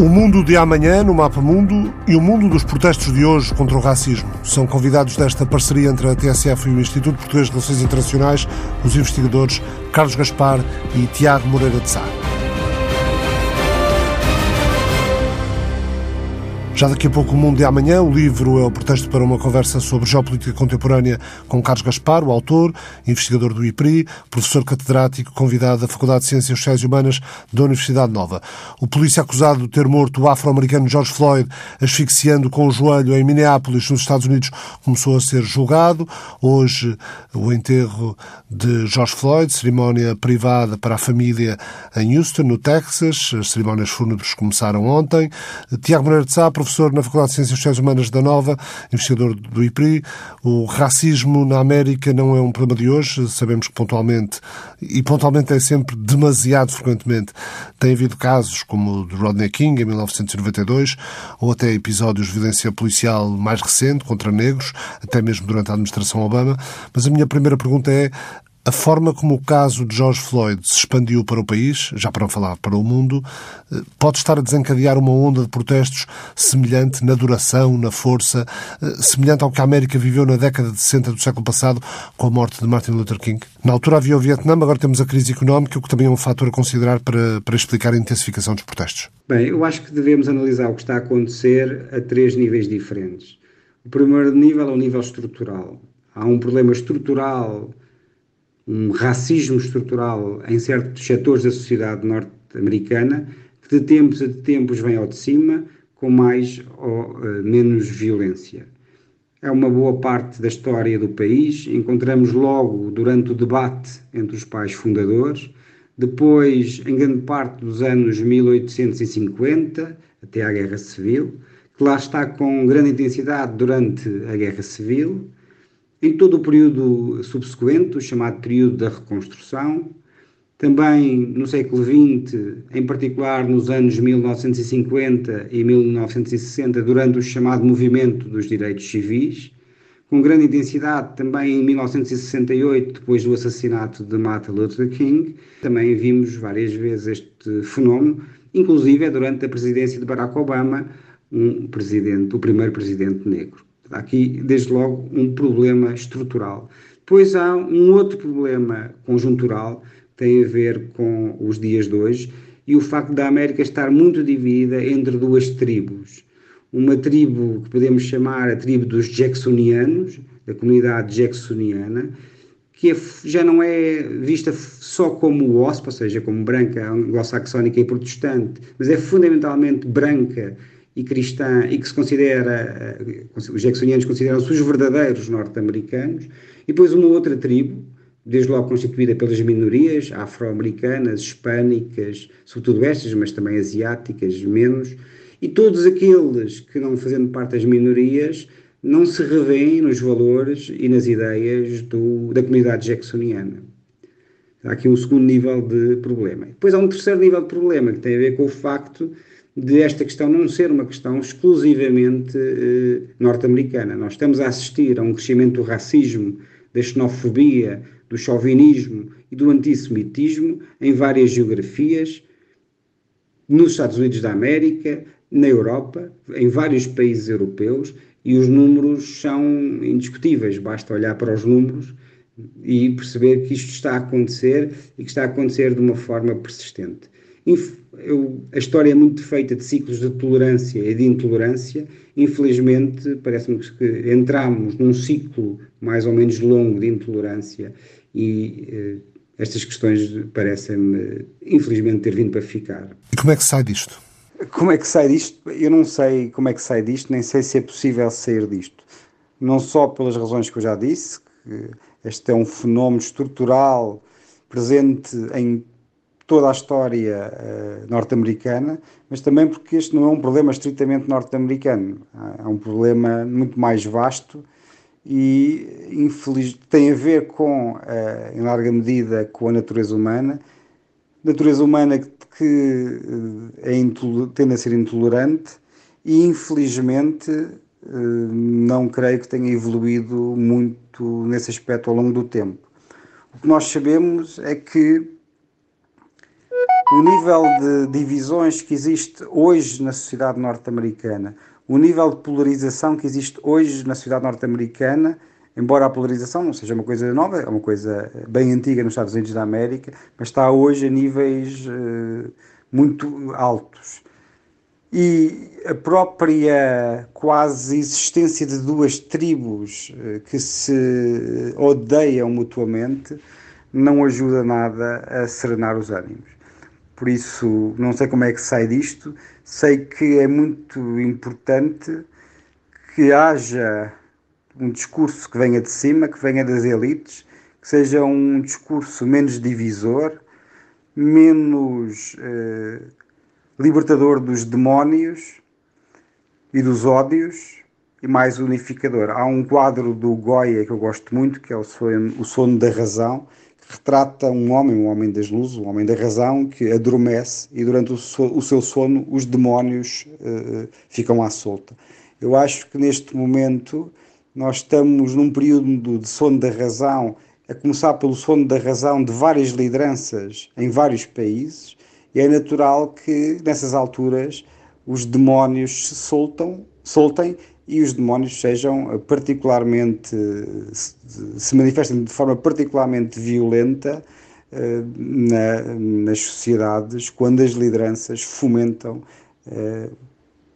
O mundo de amanhã no Mapa Mundo e o mundo dos protestos de hoje contra o racismo. São convidados desta parceria entre a TSF e o Instituto Português de Relações Internacionais os investigadores Carlos Gaspar e Tiago Moreira de Sá. Já daqui a pouco o Mundo de Amanhã, o livro é o pretexto para uma conversa sobre geopolítica contemporânea com Carlos Gaspar, o autor, investigador do IPRI, professor catedrático, convidado da Faculdade de Ciências Sociais e Humanas da Universidade Nova. O polícia acusado de ter morto o afro-americano George Floyd, asfixiando com o joelho em Minneapolis, nos Estados Unidos, começou a ser julgado. Hoje, o enterro de George Floyd, cerimónia privada para a família em Houston, no Texas. As cerimónias fúnebres começaram ontem. Tiago Moreira de Sá, professor professor na Faculdade de Ciências Sociais Humanas da Nova, investigador do IPRI. O racismo na América não é um problema de hoje. Sabemos que pontualmente, e pontualmente é sempre demasiado frequentemente, tem havido casos como o de Rodney King em 1992, ou até episódios de violência policial mais recente contra negros, até mesmo durante a administração Obama. Mas a minha primeira pergunta é a forma como o caso de George Floyd se expandiu para o país, já para não falar para o mundo, eh, pode estar a desencadear uma onda de protestos semelhante na duração, na força, eh, semelhante ao que a América viveu na década de 60 do século passado com a morte de Martin Luther King? Na altura havia o Vietnã, agora temos a crise económica, o que também é um fator a considerar para, para explicar a intensificação dos protestos. Bem, eu acho que devemos analisar o que está a acontecer a três níveis diferentes. O primeiro nível é o nível estrutural. Há um problema estrutural um racismo estrutural em certos setores da sociedade norte-americana que de tempos a tempos vem ao de cima com mais ou uh, menos violência. É uma boa parte da história do país. Encontramos logo durante o debate entre os pais fundadores, depois em grande parte dos anos 1850 até à Guerra Civil, que lá está com grande intensidade durante a Guerra Civil em todo o período subsequente, o chamado período da reconstrução, também no século XX, em particular nos anos 1950 e 1960, durante o chamado movimento dos direitos civis, com grande intensidade também em 1968, depois do assassinato de Martin Luther King. Também vimos várias vezes este fenómeno, inclusive durante a presidência de Barack Obama, um presidente, o primeiro presidente negro. Há aqui, desde logo, um problema estrutural. Depois há um outro problema conjuntural que tem a ver com os dias de hoje e o facto da América estar muito dividida entre duas tribos. Uma tribo que podemos chamar a tribo dos Jacksonianos, da comunidade jacksoniana, que é, já não é vista só como OSP, ou seja, como branca anglo-saxónica e protestante, mas é fundamentalmente branca e cristã e que se considera, eh, os jacksonianos consideram-se os verdadeiros norte-americanos, e depois uma outra tribo, desde logo constituída pelas minorias afro-americanas, hispânicas, sobretudo estas, mas também asiáticas, menos, e todos aqueles que não fazendo parte das minorias não se revêem nos valores e nas ideias do, da comunidade jacksoniana. Há aqui um segundo nível de problema. Depois há um terceiro nível de problema que tem a ver com o facto de esta questão não ser uma questão exclusivamente eh, norte-americana. Nós estamos a assistir a um crescimento do racismo, da xenofobia, do chauvinismo e do antissemitismo em várias geografias, nos Estados Unidos da América, na Europa, em vários países europeus, e os números são indiscutíveis, basta olhar para os números e perceber que isto está a acontecer e que está a acontecer de uma forma persistente eu, a história é muito feita de ciclos de tolerância e de intolerância. Infelizmente, parece-me que entramos num ciclo mais ou menos longo de intolerância e eh, estas questões parecem-me, infelizmente, ter vindo para ficar. E como é que sai disto? Como é que sai disto? Eu não sei como é que sai disto, nem sei se é possível sair disto. Não só pelas razões que eu já disse, que este é um fenómeno estrutural presente em toda a história uh, norte-americana, mas também porque este não é um problema estritamente norte-americano, é um problema muito mais vasto e infeliz, tem a ver com, uh, em larga medida, com a natureza humana, natureza humana que, que uh, é tende a ser intolerante e infelizmente não creio que tenha evoluído muito nesse aspecto ao longo do tempo. O que nós sabemos é que o nível de divisões que existe hoje na sociedade norte-americana, o nível de polarização que existe hoje na sociedade norte-americana, embora a polarização não seja uma coisa nova, é uma coisa bem antiga nos Estados Unidos da América, mas está hoje a níveis uh, muito altos. E a própria quase existência de duas tribos uh, que se odeiam mutuamente não ajuda nada a serenar os ânimos. Por isso, não sei como é que sai disto, sei que é muito importante que haja um discurso que venha de cima, que venha das elites, que seja um discurso menos divisor, menos eh, libertador dos demónios e dos ódios e mais unificador. Há um quadro do Goya que eu gosto muito, que é o Sono, o sono da Razão, retrata um homem, um homem das luzes, um homem da razão, que adormece e durante o, so, o seu sono os demónios uh, ficam à solta. Eu acho que neste momento nós estamos num período de sono da razão, a começar pelo sono da razão de várias lideranças em vários países, e é natural que nessas alturas os demónios se soltam, soltem e os demónios sejam particularmente se manifestem de forma particularmente violenta uh, na, nas sociedades quando as lideranças fomentam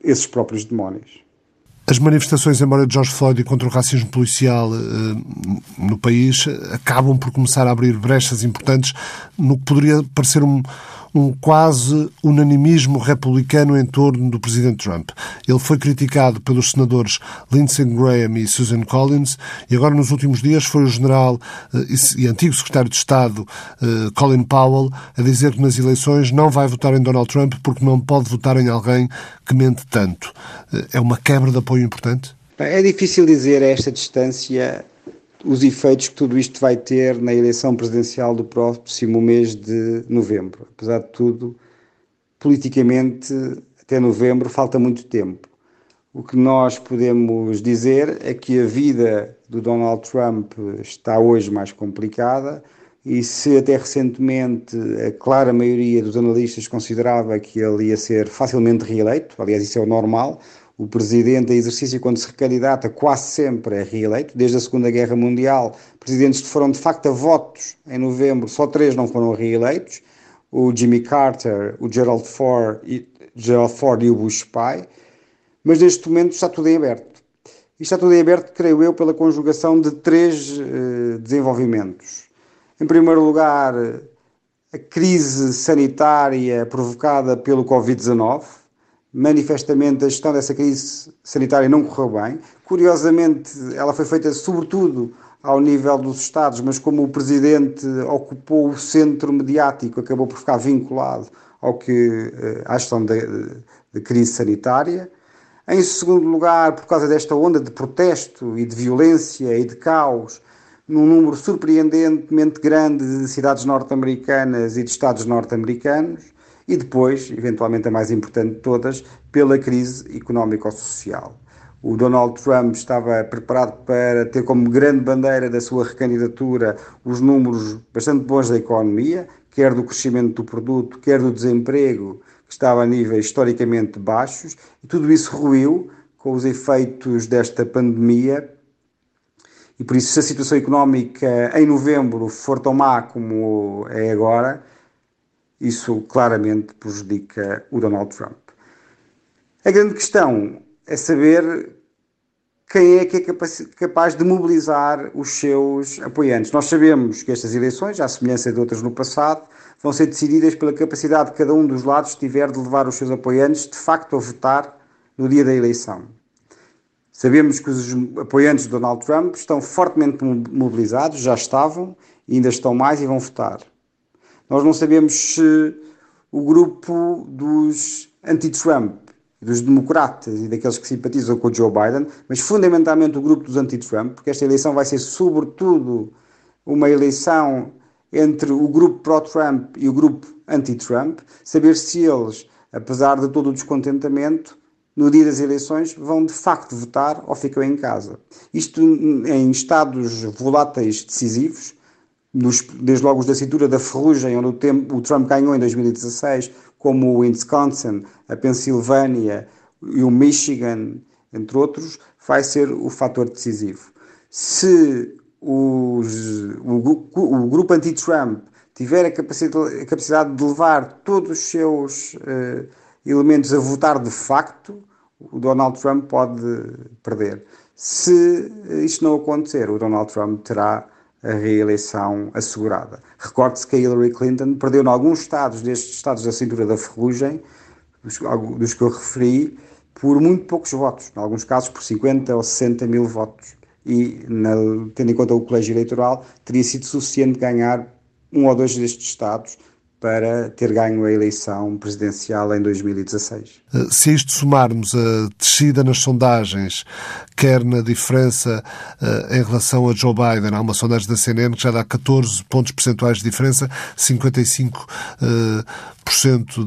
esses próprios demónios. As manifestações em memória de George Floyd contra o racismo policial uh, no país acabam por começar a abrir brechas importantes no que poderia parecer um, um quase unanimismo republicano em torno do presidente Trump. Ele foi criticado pelos senadores Lindsey Graham e Susan Collins e agora nos últimos dias foi o general eh, e antigo secretário de Estado eh, Colin Powell a dizer que nas eleições não vai votar em Donald Trump porque não pode votar em alguém que mente tanto. Eh, é uma quebra de apoio importante? É difícil dizer a esta distância os efeitos que tudo isto vai ter na eleição presidencial do próximo mês de novembro. Apesar de tudo, politicamente, até novembro falta muito tempo. O que nós podemos dizer é que a vida do Donald Trump está hoje mais complicada e se até recentemente a clara maioria dos analistas considerava que ele ia ser facilmente reeleito, aliás isso é o normal, o presidente em exercício, quando se recandidata, quase sempre é reeleito. Desde a Segunda Guerra Mundial, presidentes que foram de facto a votos em novembro, só três não foram reeleitos: o Jimmy Carter, o Gerald Ford e, Gerald Ford e o Bush pai. Mas neste momento está tudo em aberto. E está tudo em aberto, creio eu, pela conjugação de três uh, desenvolvimentos. Em primeiro lugar, a crise sanitária provocada pelo Covid-19 manifestamente a gestão dessa crise sanitária não correu bem. Curiosamente, ela foi feita sobretudo ao nível dos Estados, mas como o Presidente ocupou o centro mediático, acabou por ficar vinculado ao que, eh, à gestão da crise sanitária. Em segundo lugar, por causa desta onda de protesto e de violência e de caos, num número surpreendentemente grande de cidades norte-americanas e de Estados norte-americanos e depois, eventualmente a mais importante de todas, pela crise económico-social. O Donald Trump estava preparado para ter como grande bandeira da sua recandidatura os números bastante bons da economia, quer do crescimento do produto, quer do desemprego, que estava a níveis historicamente baixos, e tudo isso ruiu com os efeitos desta pandemia. E por isso, se a situação económica em novembro for tão má como é agora, isso claramente prejudica o Donald Trump. A grande questão é saber quem é que é capaz de mobilizar os seus apoiantes. Nós sabemos que estas eleições, à semelhança de outras no passado, vão ser decididas pela capacidade que cada um dos lados tiver de levar os seus apoiantes de facto a votar no dia da eleição. Sabemos que os apoiantes de Donald Trump estão fortemente mobilizados, já estavam, ainda estão mais e vão votar. Nós não sabemos se o grupo dos anti-Trump, dos democratas e daqueles que simpatizam com o Joe Biden, mas fundamentalmente o grupo dos anti-Trump, porque esta eleição vai ser sobretudo uma eleição entre o grupo pró-Trump e o grupo anti-Trump, saber se eles, apesar de todo o descontentamento, no dia das eleições vão de facto votar ou ficam em casa. Isto em estados voláteis decisivos, nos, desde logo os da cintura da ferrugem, onde o, tempo, o Trump ganhou em 2016, como o Wisconsin, a Pensilvânia e o Michigan, entre outros, vai ser o fator decisivo. Se os, o, o, grupo anti-Trump tiver a capacidade, a capacidade, de levar todos os seus uh, elementos a votar de facto, o Donald Trump pode perder. Se isto não acontecer, o Donald Trump terá a reeleição assegurada. Recorde-se que a Hillary Clinton perdeu em alguns estados, destes estados da cintura da ferrugem, dos, que eu referi, por muito poucos votos, em alguns casos por 50 ou 60 mil votos. E, na, tendo em conta o colégio eleitoral, teria sido suficiente ganhar um ou dois destes estados para ter ganho a eleição presidencial em 2016. Eh, se isto somarmos a descida nas sondagens, quer na diferença uh, em relação a Joe Biden, há uma sondagem da CNN que já dá 14 pontos percentuais de diferença, 55 uh,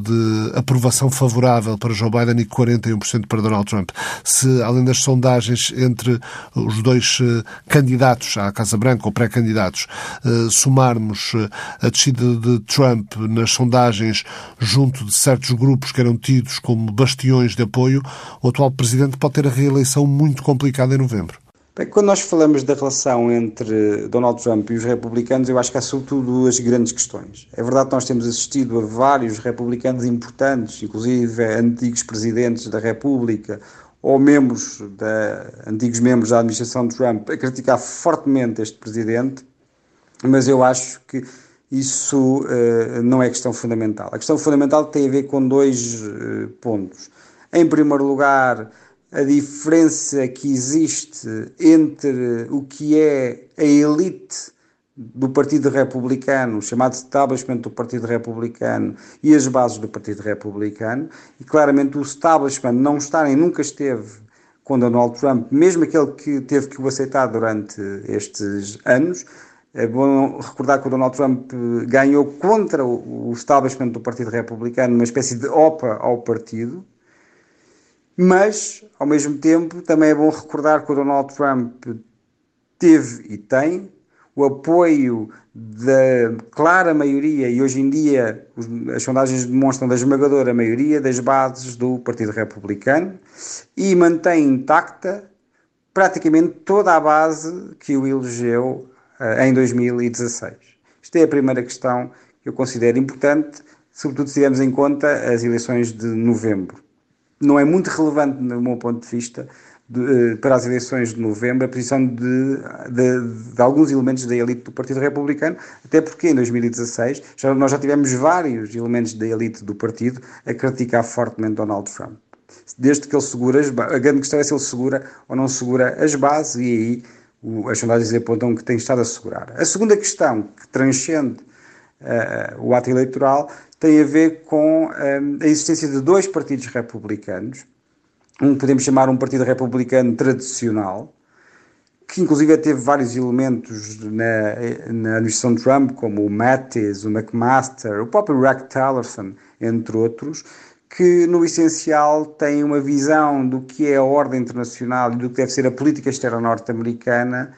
de aprovação favorável para Joe Biden e 41% para Donald Trump. Se, além das sondagens entre os dois candidatos à Casa Branca ou pré-candidatos, somarmos a descida de Trump nas sondagens junto de certos grupos que eram tidos como bastiões de apoio, o atual presidente pode ter a reeleição muito complicada em novembro. Quando nós falamos da relação entre Donald Trump e os republicanos, eu acho que há sobretudo duas grandes questões. É verdade que nós temos assistido a vários republicanos importantes, inclusive antigos presidentes da República ou membros da, antigos membros da administração de Trump, a criticar fortemente este presidente, mas eu acho que isso uh, não é questão fundamental. A questão fundamental tem a ver com dois uh, pontos. Em primeiro lugar, a diferença que existe entre o que é a elite do Partido Republicano, chamado establishment do Partido Republicano, e as bases do Partido Republicano, e claramente o establishment não está nem nunca esteve com Donald Trump, mesmo aquele que teve que o aceitar durante estes anos. É bom recordar que o Donald Trump ganhou contra o establishment do Partido Republicano, uma espécie de OPA ao partido, mas, ao mesmo tempo, também é bom recordar que o Donald Trump teve e tem o apoio da clara maioria, e hoje em dia as sondagens demonstram da esmagadora maioria das bases do Partido Republicano, e mantém intacta praticamente toda a base que o elegeu em 2016. Esta é a primeira questão que eu considero importante, sobretudo se tivermos em conta as eleições de novembro não é muito relevante, no meu ponto de vista, de, eh, para as eleições de novembro, a posição de, de, de, alguns elementos da elite do Partido Republicano, até porque em 2016 já, nós já tivemos vários elementos da elite do partido a criticar fortemente Donald Trump. Desde que ele segura as bases, a grande questão é se ele segura ou não segura as bases, e aí as sondagens apontam que tem estado a segurar. A segunda questão que transcende uh, o ato eleitoral tem a ver com um, a existência de dois partidos republicanos. Um podemos chamar um partido republicano tradicional, que inclusive teve vários elementos na, na administração Trump, como o Mattis, o McMaster, o próprio Rex Tillerson, entre outros, que no essencial têm uma visão do que é a ordem internacional e do que deve ser a política externa norte-americana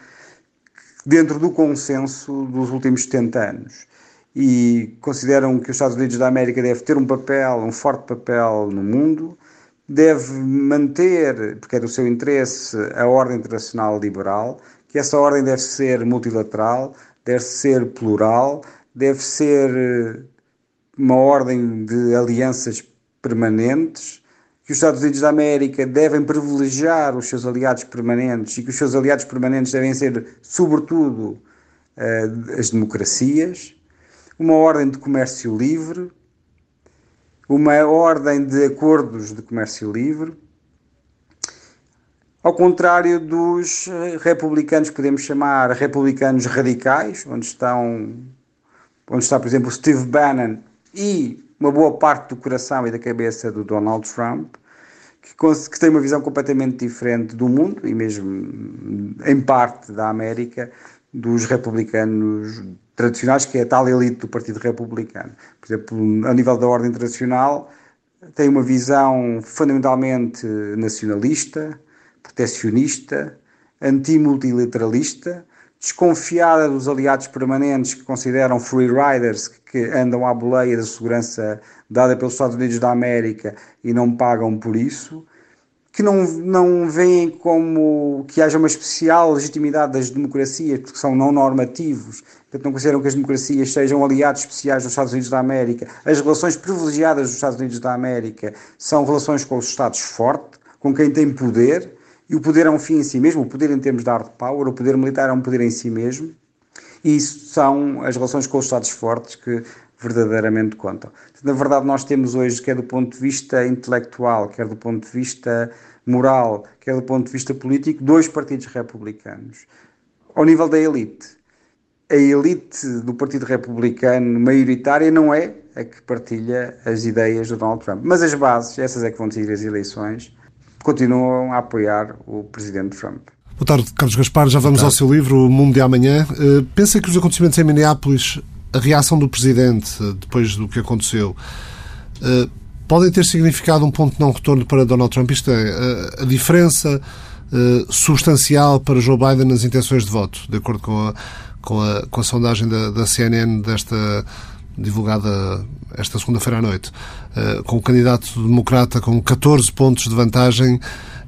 dentro do consenso dos últimos 70 anos. E consideram que os Estados Unidos da América deve ter um papel, um forte papel no mundo, deve manter, porque é do seu interesse, a ordem internacional liberal, que essa ordem deve ser multilateral, deve ser plural, deve ser eh, uma ordem de alianças permanentes, que os Estados Unidos da América devem privilegiar os seus aliados permanentes e que os seus aliados permanentes devem ser, sobretudo, eh, as democracias uma ordem de comércio livre, uma ordem de acordos de comércio livre, ao contrário dos republicanos, podemos chamar republicanos radicais, onde estão, onde está, por exemplo, Steve Bannon e uma boa parte do coração e da cabeça do Donald Trump, que, tem uma visão completamente diferente do mundo e mesmo em parte da América dos republicanos tradicionais, que é a tal elite do Partido Republicano. Por exemplo, a nível da ordem internacional, tem uma visão fundamentalmente nacionalista, proteccionista, antimultilateralista, desconfiada dos aliados permanentes que consideram free riders, que andam à boleia da segurança dada pelos Estados Unidos da América e não pagam por isso, que não, não veem como que haja uma especial legitimidade das democracias, porque são não normativos, portanto não consideram que as democracias sejam aliados especiais dos Estados Unidos da América. As relações privilegiadas dos Estados Unidos da América são relações com os Estados fortes, com quem tem poder, e o poder é um fim em si mesmo, o poder em termos de hard power, o poder militar é um poder em si mesmo, e isso são as relações com os Estados fortes que verdadeiramente contam. Na verdade, nós temos hoje, quer do ponto de vista intelectual, quer do ponto de vista moral, quer do ponto de vista político, dois partidos republicanos. Ao nível da elite, a elite do Partido Republicano maioritária não é a que partilha as ideias do Donald Trump. Mas as bases, essas é que vão decidir as eleições, continuam a apoiar o presidente Trump. Boa tarde, Carlos Gaspar. Já vamos ao seu livro, O Mundo de Amanhã. Uh, pensa que os acontecimentos em Minneapolis, a reação do presidente uh, depois do que aconteceu, uh, podem ter significado um ponto de não retorno para Donald Trump? Isto é, a diferença substancial para Joe Biden nas intenções de voto, de acordo com a, com a, com a sondagem da, da CNN desta divulgada esta segunda-feira à noite, eh, com o candidato democrata com 14 pontos de vantagem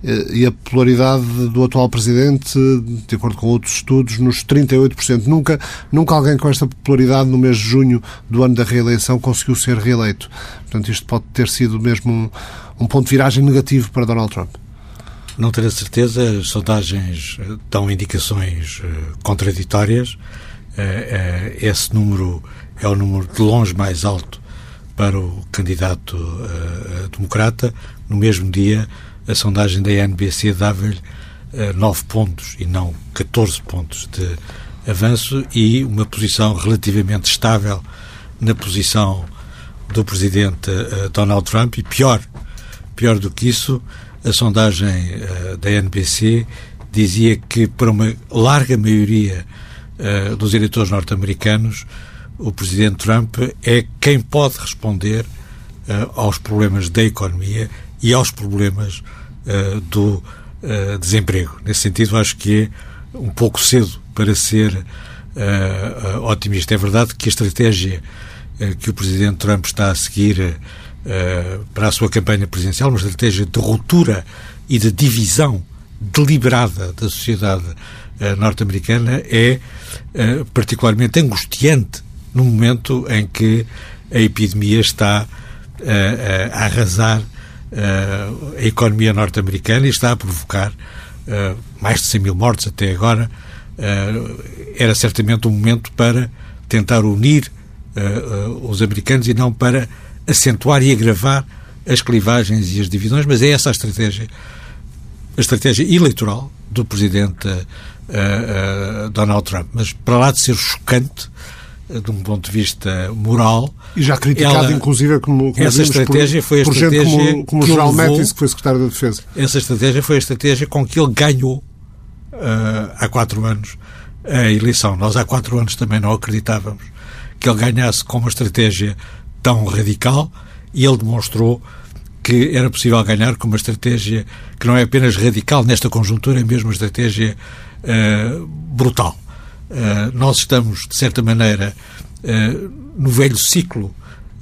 eh, e a polaridade do atual presidente, de acordo com outros estudos, nos 38%. Nunca, nunca alguém com esta popularidade no mês de junho do ano da reeleição conseguiu ser reeleito. Portanto, isto pode ter sido mesmo um, um ponto de viragem negativo para Donald Trump. Não tenho a certeza, as sondagens eh, dão indicações contraditórias. Esse número é o número de longe mais alto para o candidato uh, democrata. No mesmo dia, a sondagem da NBC dava-lhe uh, 9 pontos e não 14 pontos de avanço e uma posição relativamente estável na posição do presidente uh, Donald Trump e pior, pior do que isso, a sondagem uh, da NBC dizia que para uma larga maioria uh, dos eleitores norte-americanos o presidente Trump é quem pode responder uh, aos problemas da economia e aos problemas uh, do uh, desemprego. Nesse sentido, acho que é um pouco cedo para ser otimista. É verdade que a estratégia que o presidente Trump está a seguir para a sua campanha presidencial, uma estratégia de ruptura e de divisão deliberada da sociedade norte-americana, é particularmente angustiante no momento em que a epidemia está uh, a arrasar uh, a economia norte-americana e está a provocar mais de 100 mil mortes até agora. era certamente um momento para tentar unir os americanos e não para acentuar e agravar as clivagens e as divisões, mas é essa a estratégia, a estratégia eleitoral do presidente Donald Trump. Mas para lá de ser chocante, de um ponto de vista moral. E já criticado, ela, inclusive, como, como essa estratégia por, foi a estratégia como, como o general Mattis, que foi secretário da Defesa. Essa estratégia foi a estratégia com que ele ganhou uh, há quatro anos a eleição. Nós há quatro anos também não acreditávamos que ele ganhasse com uma estratégia tão radical e ele demonstrou que era possível ganhar com uma estratégia que não é apenas radical nesta conjuntura, é mesmo uma estratégia uh, brutal. Eh, nós estamos, de certa maneira, uh, no velho ciclo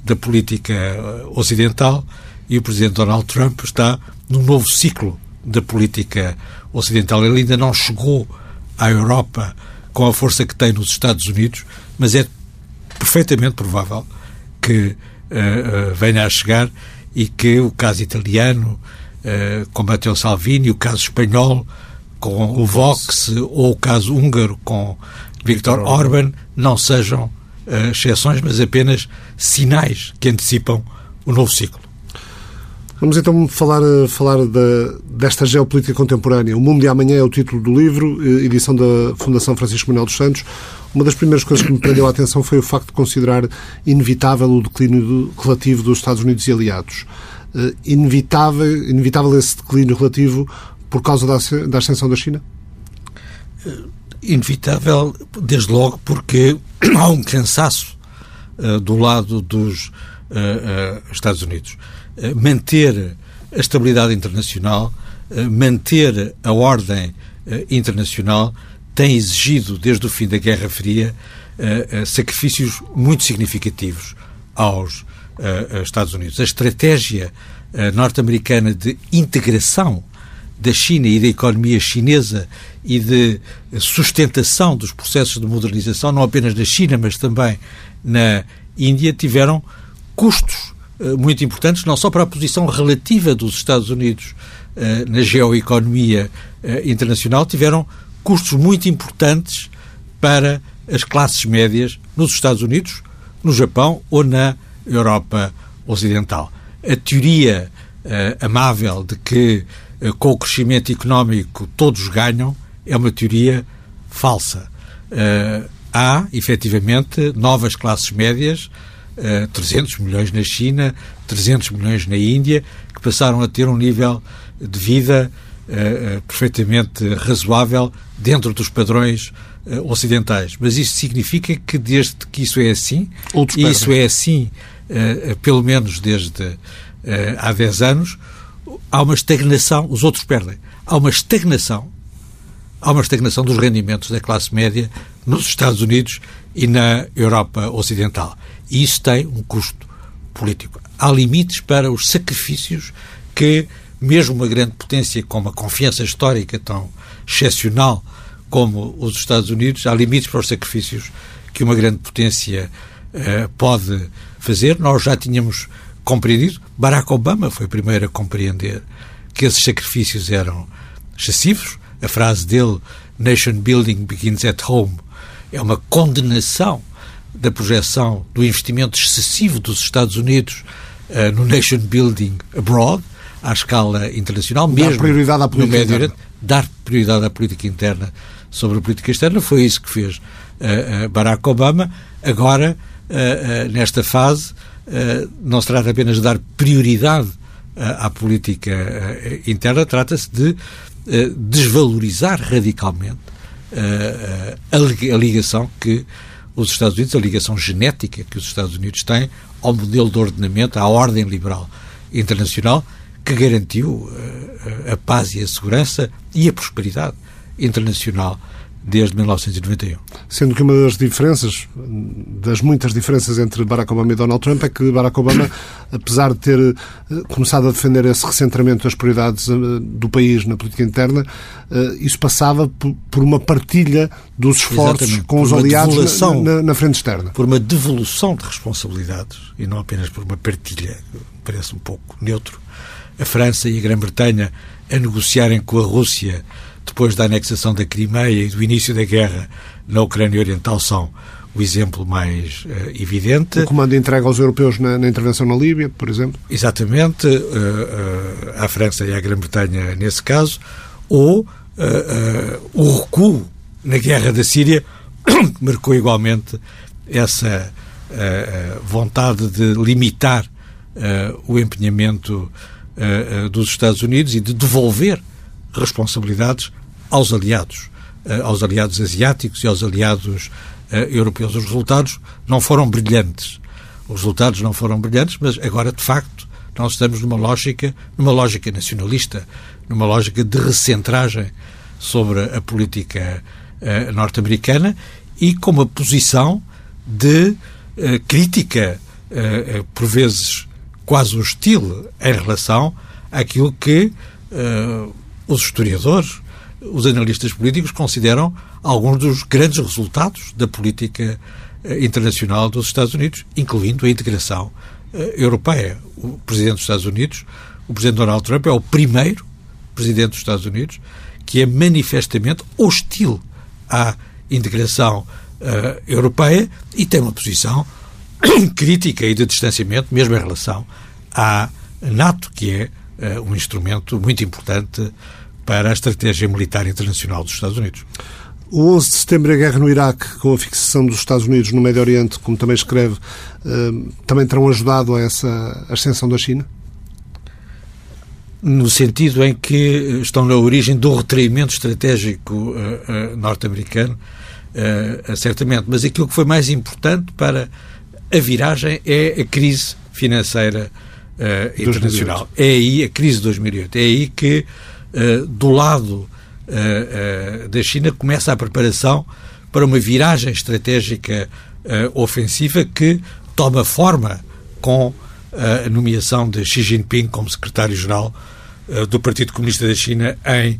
da política eh, ocidental e o presidente Donald Trump está no novo ciclo da política ocidental. Ele ainda não chegou à Europa com a força que tem nos Estados Unidos, mas é perfeitamente provável que uh, uh, venha a chegar e que o caso italiano, uh, com Matteo Salvini, o caso espanhol, com o Vox ou o caso húngaro com Viktor Orban não sejam uh, exceções, mas apenas sinais que antecipam o novo ciclo. Vamos então falar, eh, falar da, desta geopolítica contemporânea. O Mundo de Amanhã é o título do livro, eh, edição da Fundação Francisco Manuel dos Santos. Uma das primeiras coisas que me prendeu a atenção foi o facto de considerar inevitável o declínio relativo dos Estados Unidos e aliados. Inevitável, inevitável esse declínio relativo por causa da, da ascensão da China? Inevitável, desde logo, porque há um cansaço uh, do lado dos uh, uh, Estados Unidos. manter a estabilidade internacional, manter a ordem internacional tem exigido, desde o fim da Guerra Fria, sacrifícios muito significativos aos Estados Unidos. A estratégia norte-americana de integração da China e da economia chinesa e de sustentação dos processos de modernização, não apenas na China, mas também na Índia, tiveram custos muito importantes, não só para a posição relativa dos Estados Unidos na geoeconomia internacional, tiveram custos muito importantes para as classes médias nos Estados Unidos, no Japão ou na Europa Ocidental. A teoria amável de que com o crescimento económico todos ganham é uma teoria falsa. Uh, há, efetivamente, novas classes médias, 300 milhões na China, 300 milhões na Índia, que passaram a ter um nível de vida perfeitamente razoável dentro dos padrões ocidentais. Mas isso significa que desde que isso é assim, e isso é assim pelo menos desde há 10 anos, há uma estagnação, os outros perdem. Há uma estagnação, há uma estagnação dos rendimentos da classe média nos Estados Unidos e na Europa Ocidental. E isso tem um custo político. Há limites para os sacrifícios que mesmo uma grande potência com uma confiança histórica tão excepcional como os Estados Unidos, há limites para os sacrifícios que uma grande potência uh, pode fazer. Nós já tínhamos compreendido, Barack Obama foi o primeiro a compreender que esses sacrifícios eram excessivos. A frase dele, Nation Building begins at home, é uma condenação da projeção do investimento excessivo dos Estados Unidos uh, no nation building abroad, à escala internacional, mesmo dar prioridade à política no Médio Oriente, dar prioridade à política interna sobre a política externa. Foi isso que fez uh, uh, Barack Obama. Agora, nesta fase, não se trata apenas de dar prioridade à política interna, trata-se de desvalorizar radicalmente a ligação que os Estados Unidos, a ligação genética que os Estados Unidos têm ao modelo de ordenamento, à ordem liberal internacional, que garantiu a paz e a segurança e a prosperidade internacional desde 1991. Sendo que uma das diferenças, das muitas diferenças entre Barack Obama e Donald Trump, é que Barack Obama, apesar de ter eh, começado a defender esse recentramento das prioridades eh, do país na política interna, eh, isso passava por uma partilha dos esforços Exatamente. com os aliados na, na, na, frente externa. Por uma devolução de responsabilidades e não apenas por uma partilha, parece um pouco neutro. A França e a Grã-Bretanha a negociarem com a Rússia depois da anexação da Crimeia e do início da guerra na Ucrânia Oriental são o exemplo mais uh, evidente. O comando entregue aos europeus na, na, intervenção na Líbia, por exemplo? Exatamente, uh, uh, à França e à Grã-Bretanha nesse caso, ou o recuo na guerra da Síria, que marcou igualmente essa vontade de limitar o empenhamento dos Estados Unidos e de devolver responsabilidades aos aliados, eh, aos aliados asiáticos e aos aliados eh, europeus. Os resultados não foram brilhantes. Os resultados não foram brilhantes, mas agora, de facto, nós estamos numa lógica, numa lógica nacionalista, numa lógica de recentragem sobre a política uh, norte-americana e com uma posição de crítica, por vezes quase hostil, em relação àquilo que os historiadores, os analistas políticos consideram alguns dos grandes resultados da política eh, internacional dos Estados Unidos, incluindo a integração eh, europeia. O presidente dos Estados Unidos, o presidente Donald Trump, é o primeiro presidente dos Estados Unidos que é manifestamente hostil à integração uh, europeia e tem uma posição crítica e de distanciamento, mesmo em relação à NATO, que é uh, um instrumento muito importante para a estratégia militar internacional dos Estados Unidos. O 11 de setembro, a guerra no Iraque, com a fixação dos Estados Unidos no Médio Oriente, como também escreve, uh, também terão ajudado a essa ascensão da China? No sentido em que estão na origem do retraimento estratégico uh, uh, norte-americano, certamente. Mas aquilo que foi mais importante para a viragem é a crise financeira internacional. É aí a crise de 2008. É aí que, uh, do lado da China, começa a preparação para uma viragem estratégica ofensiva que toma forma com a nomeação de Xi Jinping como secretário-geral do Partido Comunista da China em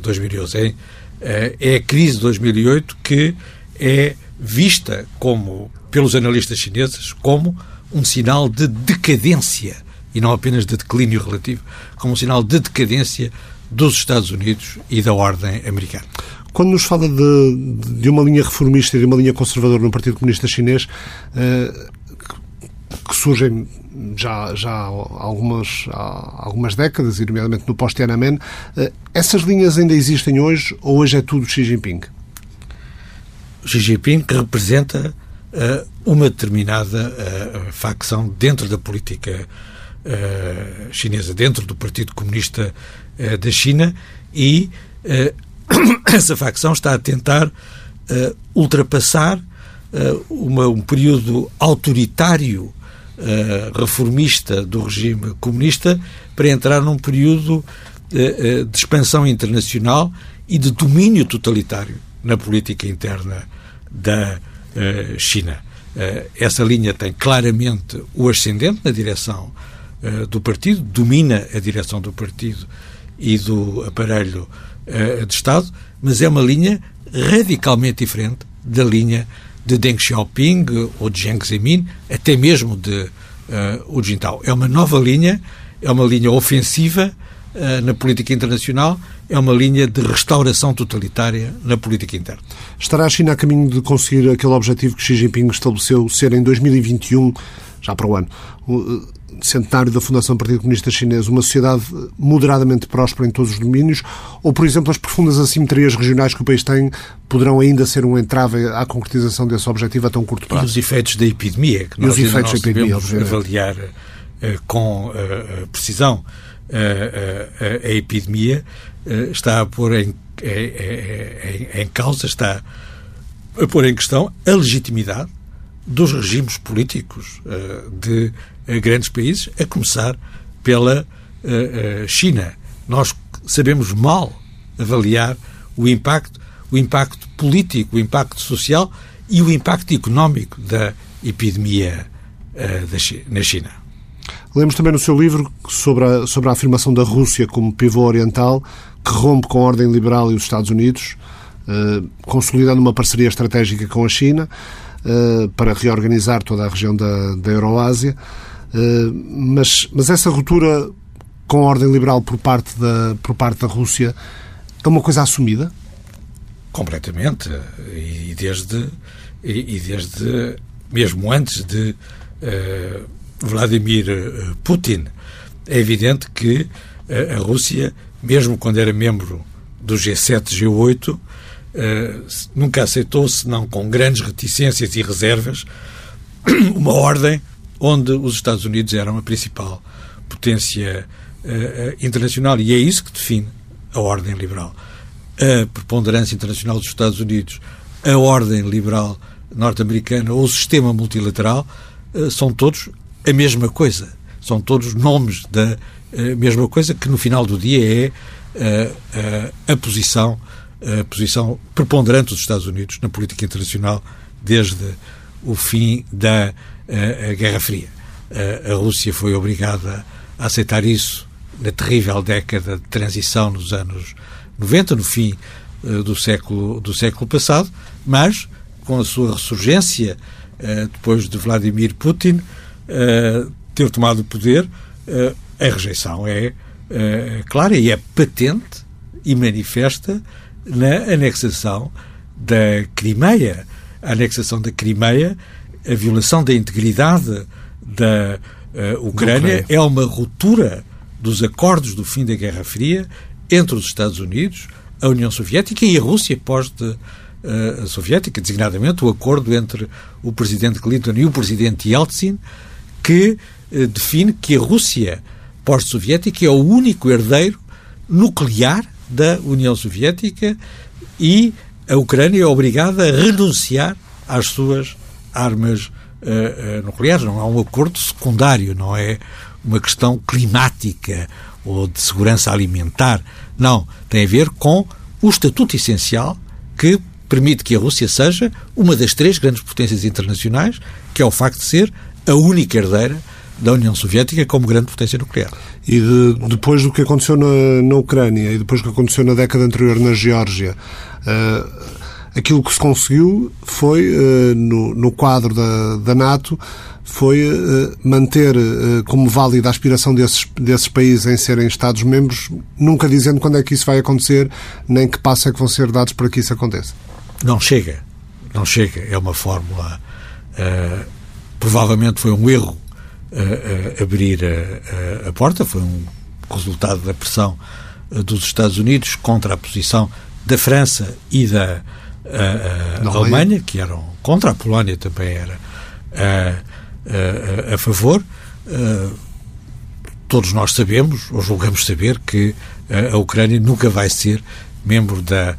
2011. É a crise de 2008 que é vista como, pelos analistas chineses, como um sinal de decadência e não apenas de declínio relativo, como um sinal de decadência dos Estados Unidos e da ordem americana. Quando nos fala de, de uma linha reformista e de uma linha conservadora no Partido Comunista Chinês, eh, que surgem já, já há algumas, há algumas décadas, nomeadamente no pós-Tiananmen, eh, essas linhas ainda existem hoje ou hoje é tudo Xi Jinping? Xi Jinping representa uh, uma determinada facção dentro da política uh, chinesa, dentro do Partido Comunista da China, e essa facção está a tentar ultrapassar uma, um período autoritário reformista do regime comunista para entrar num período de expansão internacional e de domínio totalitário na política interna da uh, China. Uh, essa linha tem claramente o ascendente na direção uh, do partido, domina a direção do partido e do aparelho de Estado, mas é uma linha radicalmente diferente da linha de Deng Xiaoping ou de Jiang Zemin, até mesmo de uh, Jintao. É uma nova linha, é uma linha ofensiva uh, na política internacional é uma linha de restauração totalitária na política interna. Estará a China a caminho de conseguir aquele objetivo que Xi Jinping estabeleceu ser em 2021, já para o ano, centenário da Fundação do Partido Comunista Chinês, uma sociedade moderadamente próspera em todos os domínios, ou, por exemplo, as profundas assimetrias regionais que o país tem poderão ainda ser um entrave à concretização desse objetivo a tão curto prazo? E os efeitos da epidemia, que nós, os efeitos da epidemia, avaliar uh, com uh, precisão uh, a epidemia, eh, está a pôr em, em, em causa, está a pôr em questão a legitimidade dos regimes políticos eh, de eh, grandes países, a começar pela China. Nós sabemos mal avaliar o impacto, o impacto político, o impacto social e o impacto económico da epidemia na China. Lemos também no seu livro sobre a, sobre a afirmação da Rússia como pivô oriental, que rompe com a ordem liberal e os Estados Unidos, eh, consolidando uma parceria estratégica com a China eh, para reorganizar toda a região da, da Euroásia. Eh, mas, mas essa ruptura com a ordem liberal por parte da, por parte da Rússia é uma coisa assumida? Completamente. E desde, e desde mesmo antes de uh, Vladimir Putin, é evidente que a Rússia mesmo quando era membro do G7, G8, uh, nunca aceitou, senão com grandes reticências e reservas, uma ordem onde os Estados Unidos eram a principal potência uh, internacional. E é isso que define a ordem liberal. A preponderância internacional dos Estados Unidos, a ordem liberal norte-americana ou o sistema multilateral são todos a mesma coisa. São todos nomes da mesma coisa que no final do dia é a, a posição a posição preponderante dos Estados Unidos na política internacional desde o fim da a, a Guerra Fria. A, Rússia foi obrigada a aceitar isso na terrível década de transição nos anos 90, no fim do século do século passado, mas com a sua ressurgência depois de Vladimir Putin ter tomado o poder, a rejeição é uh, clara e é patente e manifesta na anexação da Crimeia. A anexação da Crimeia, a violação da integridade da uh, Ucrânia é uma ruptura dos acordos do fim da Guerra Fria entre os Estados Unidos, a União Soviética e a Rússia pós-soviética, uh, designadamente o acordo entre o presidente Clinton e o presidente Yeltsin, que uh, define que a Rússia pós-soviética é o único herdeiro nuclear da União Soviética e a Ucrânia é obrigada a renunciar às suas armas uh, uh, nucleares. Não há um acordo secundário, não é uma questão climática ou de segurança alimentar. Não, tem a ver com o estatuto essencial que permite que a Rússia seja uma das três grandes potências internacionais, que é o facto de ser a única herdeira da União Soviética como grande potência nuclear. E de, depois do que aconteceu na, na, Ucrânia e depois do que aconteceu na década anterior na Geórgia, uh, aquilo que se conseguiu foi, uh, no, no, quadro da, da NATO, foi uh, manter como válida a aspiração desses, desses países em serem Estados-membros, nunca dizendo quando é que isso vai acontecer, nem que passos é que vão ser dados para que isso aconteça. Não chega. Não chega. É uma fórmula. provavelmente foi um erro a, a abrir a, a, porta, foi um resultado da pressão eh, dos Estados Unidos contra a posição da França e da Alemanha, que eram contra a Polónia também era a, favor. Eh, todos nós sabemos, ou julgamos saber, que a Ucrânia nunca vai ser membro da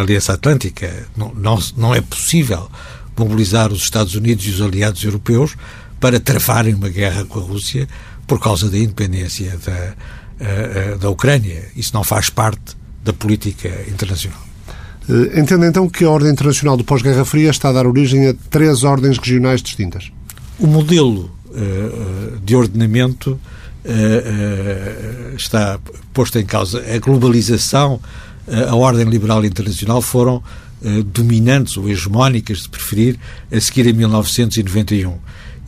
Aliança Atlântica. Não, não, não é possível mobilizar os Estados Unidos e os aliados europeus para travarem uma guerra com a Rússia por causa da independência da, uh, da Ucrânia. Isso não faz parte da política internacional. Uh, entende então que a ordem internacional do pós-Guerra Fria está a dar origem a três ordens regionais distintas? O modelo de ordenamento está posto em causa. A globalização, a ordem liberal internacional foram dominantes ou hegemónicas, se preferir, a seguir em 1991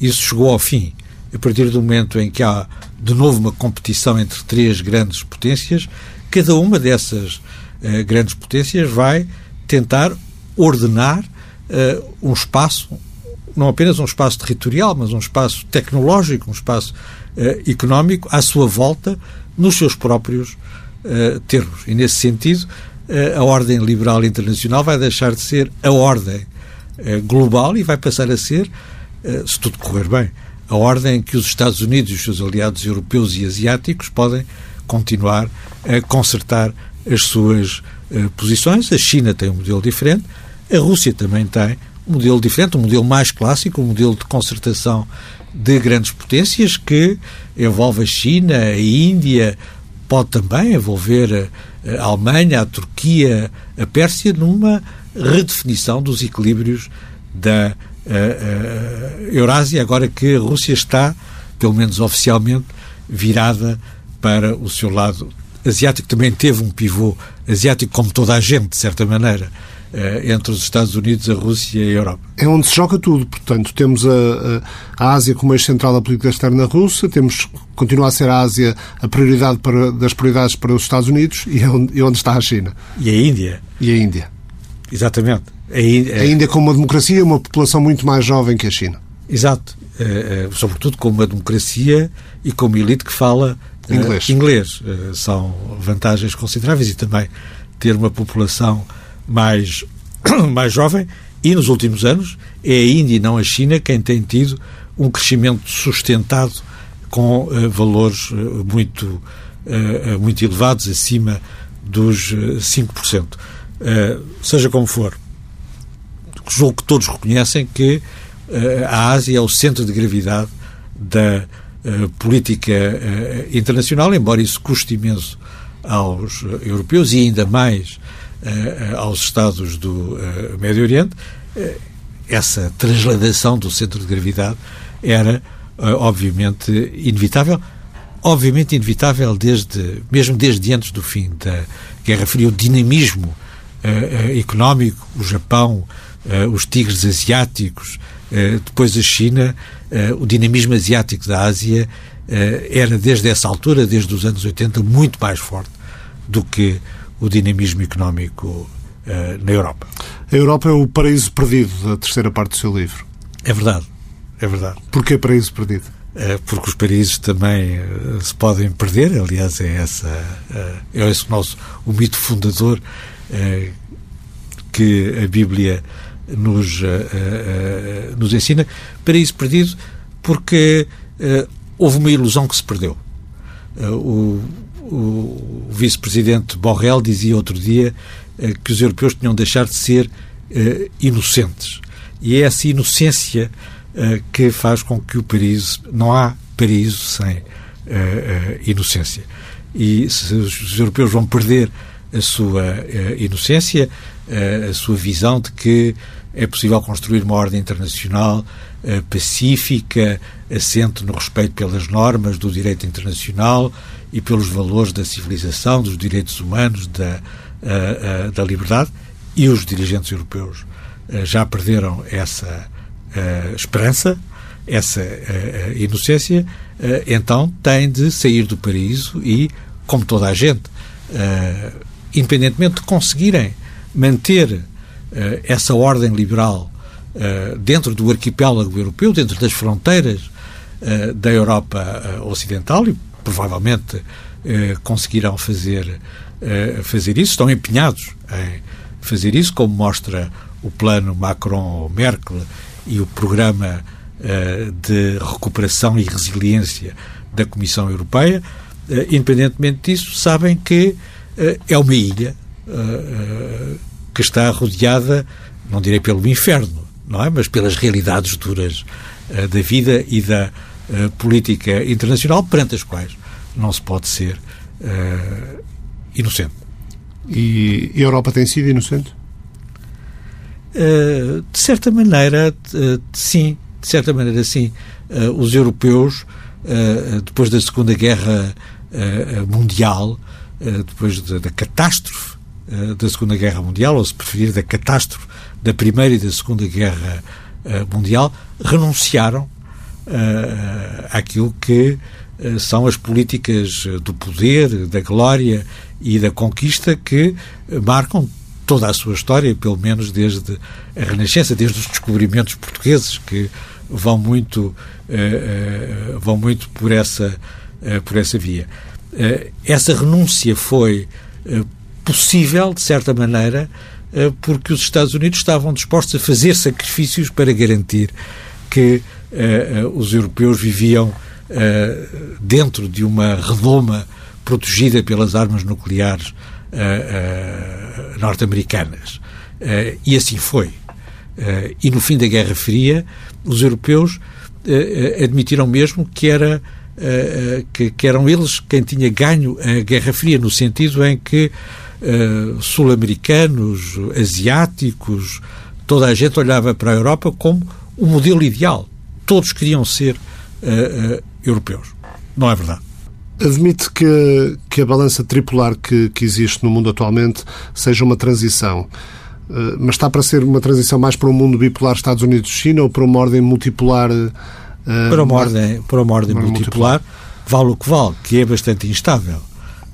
isso chegou ao fim. A partir do momento em que há de novo uma competição entre três grandes potências, cada uma dessas uh, grandes potências vai tentar ordenar uh, um espaço, não apenas um espaço territorial, mas um espaço tecnológico, um espaço uh, económico à sua volta, nos seus próprios termos. E nesse sentido, a ordem liberal internacional vai deixar de ser a ordem global e vai passar a ser eh, se tudo correr bem, a ordem em que os Estados Unidos e os seus aliados europeus e asiáticos podem continuar a consertar as suas uh, posições. A China tem um modelo diferente, a Rússia também tem um modelo diferente, um modelo mais clássico, um modelo de concertação de grandes potências que envolve a China, a Índia, pode também envolver a, a Alemanha, a Turquia, a Pérsia, numa redefinição dos equilíbrios da Eurásia, agora que a Rússia está, pelo menos oficialmente, virada para o seu lado asiático. Também teve um pivô asiático, como toda a gente, de certa maneira, uh, entre os Estados Unidos, a Rússia e a Europa. É onde se joga tudo, portanto, temos a, a, Ásia como eixo central da política externa russa, temos, continua a ser a Ásia a prioridade para, das prioridades para os Estados Unidos e é onde, e onde está a China. E a Índia. E a Índia. Exatamente. A Índia, a Índia com uma democracia uma população muito mais jovem que a China. Exato. Uh, uh, sobretudo com uma democracia e com uma elite que fala uh, inglês. inglês. são vantagens consideráveis e também ter uma população mais, mais jovem. E nos últimos anos é a Índia e não a China quem tem tido um crescimento sustentado com valores muito, muito elevados, acima dos 5%. seja como for, julgo que todos reconhecem que uh, a Ásia é o centro de gravidade da uh, política uh, internacional, embora isso custe imenso aos europeus e ainda mais aos Estados do Médio Oriente. essa transladação do centro de gravidade era, obviamente, inevitável. Obviamente inevitável desde, mesmo desde antes do fim da Guerra Fria, o dinamismo económico, o Japão, uh, os tigres asiáticos, uh, depois a China, uh, o dinamismo asiático da Ásia era desde essa altura, desde os anos 80, muito mais forte do que o dinamismo económico na Europa. A Europa é o paraíso perdido da terceira parte do seu livro. É verdade, é verdade. Porquê paraíso perdido? porque os paraísos também se podem perder, aliás é essa é esse o nosso o mito fundador que a Bíblia nos, uh, uh, nos ensina. Paraíso perdido porque houve uma ilusão que se perdeu. o, o vice-presidente Borrell dizia outro dia que os europeus tinham de deixar de ser inocentes. E é essa inocência que faz com que o Paris não há paraíso sem inocência. E se os europeus vão perder a sua inocência, a sua visão de que é possível construir uma ordem internacional uh, pacífica, assente no respeito pelas normas do direito internacional e pelos valores da civilização, dos direitos humanos, da, uh, da liberdade. E os dirigentes europeus já perderam essa esperança, essa inocência, então têm de sair do paraíso e, como toda a gente, independentemente de conseguirem manter eh, essa ordem liberal eh, dentro do arquipélago europeu, dentro das fronteiras eh, da Europa Ocidental e provavelmente conseguirão fazer, fazer isso, estão empenhados em fazer isso, como mostra o plano Macron-Merkel e o programa de recuperação e resiliência da Comissão Europeia, independentemente disso, sabem que é uma ilha que está rodeada, não direi pelo inferno, não é? Mas pelas realidades duras uh, da vida e da uh, política internacional, perante as quais não se pode ser inocente. E a Europa tem sido inocente? de certa maneira, sim. De certa maneira, sim. os europeus, depois da Segunda Guerra Mundial, depois da, da catástrofe eh, da Segunda Guerra Mundial, ou se preferir, da catástrofe da Primeira e da Segunda Guerra uh, Mundial, renunciaram uh, àquilo que uh, são as políticas do poder, da glória e da conquista que marcam toda a sua história, pelo menos desde a Renascença, desde os descobrimentos portugueses que vão muito vão muito por essa por essa via. essa renúncia foi possível, de certa maneira, eh, porque os Estados Unidos estavam dispostos a fazer sacrifícios para garantir que uh, os europeus viviam dentro de uma redoma protegida pelas armas nucleares norte-americanas. e assim foi. e no fim da Guerra Fria, os europeus admitiram mesmo que era que, que, eram eles quem tinha ganho a Guerra Fria, no sentido em que uh, sul-americanos, asiáticos, toda a gente olhava para a Europa como o modelo ideal. Todos queriam ser uh, uh, europeus. Não é verdade. Admite que, que a balança tripular que, que existe no mundo atualmente seja uma transição. mas está para ser uma transição mais para um mundo bipolar Estados Unidos-China ou para uma ordem multipolar? para uma ordem, para uma ordem multipolar, multipolar, vale o que vale, que é bastante instável.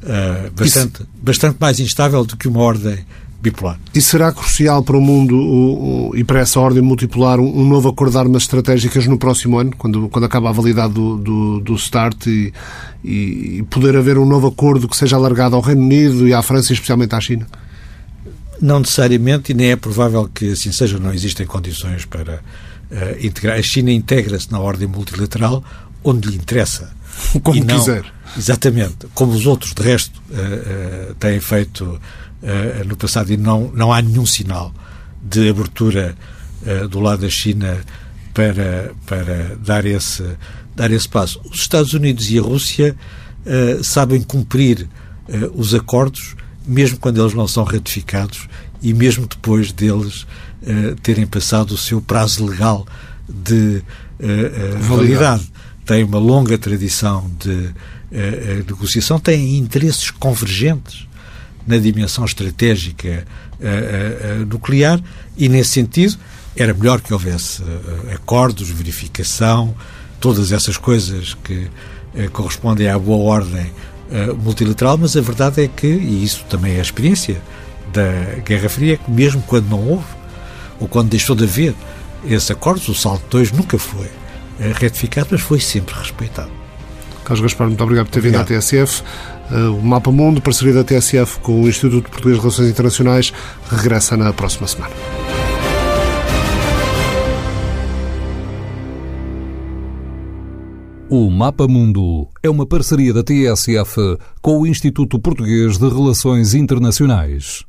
Uh, bastante, Isso... bastante mais instável do que uma ordem bipolar. E será crucial para o mundo o, o, e para essa ordem multipolar um, um, novo acordo de armas estratégicas no próximo ano, quando, quando acaba a validade do, do, do START e, e, e, poder haver um novo acordo que seja alargado ao Reino Unido e à França e especialmente à China? Não necessariamente e nem é provável que assim seja. Não existem condições para uh, integrar. A China integra-se na ordem multilateral onde lhe interessa. Como não, quiser Exatamente. Como os outros, de resto, uh, uh, têm feito uh, no passado e não, não há nenhum sinal de abertura do lado da China para, para dar, esse, dar esse passo. Os Estados Unidos e a Rússia sabem cumprir os acordos, mesmo quando eles não são ratificados e mesmo depois deles terem passado o seu prazo legal de validade. Tem uma longa tradição de a negociação têm interesses convergentes na dimensão estratégica nuclear e, nesse sentido, era melhor que houvesse acordos, verificação, todas essas coisas que correspondem à boa ordem multilateral, mas a verdade é que, e isso também é a experiência da Guerra Fria, que mesmo quando não houve, ou quando deixou de haver esses acordos, o salto 2 nunca foi retificado, mas foi sempre respeitado. Carlos Gaspar, muito obrigado por ter vindo à TSF. Uh, o Mapa Mundo, parceria da TSF com o Instituto Português de Relações Internacionais, regressa na próxima semana. O Mapa Mundo é uma parceria da TSF com o Instituto Português de Relações Internacionais.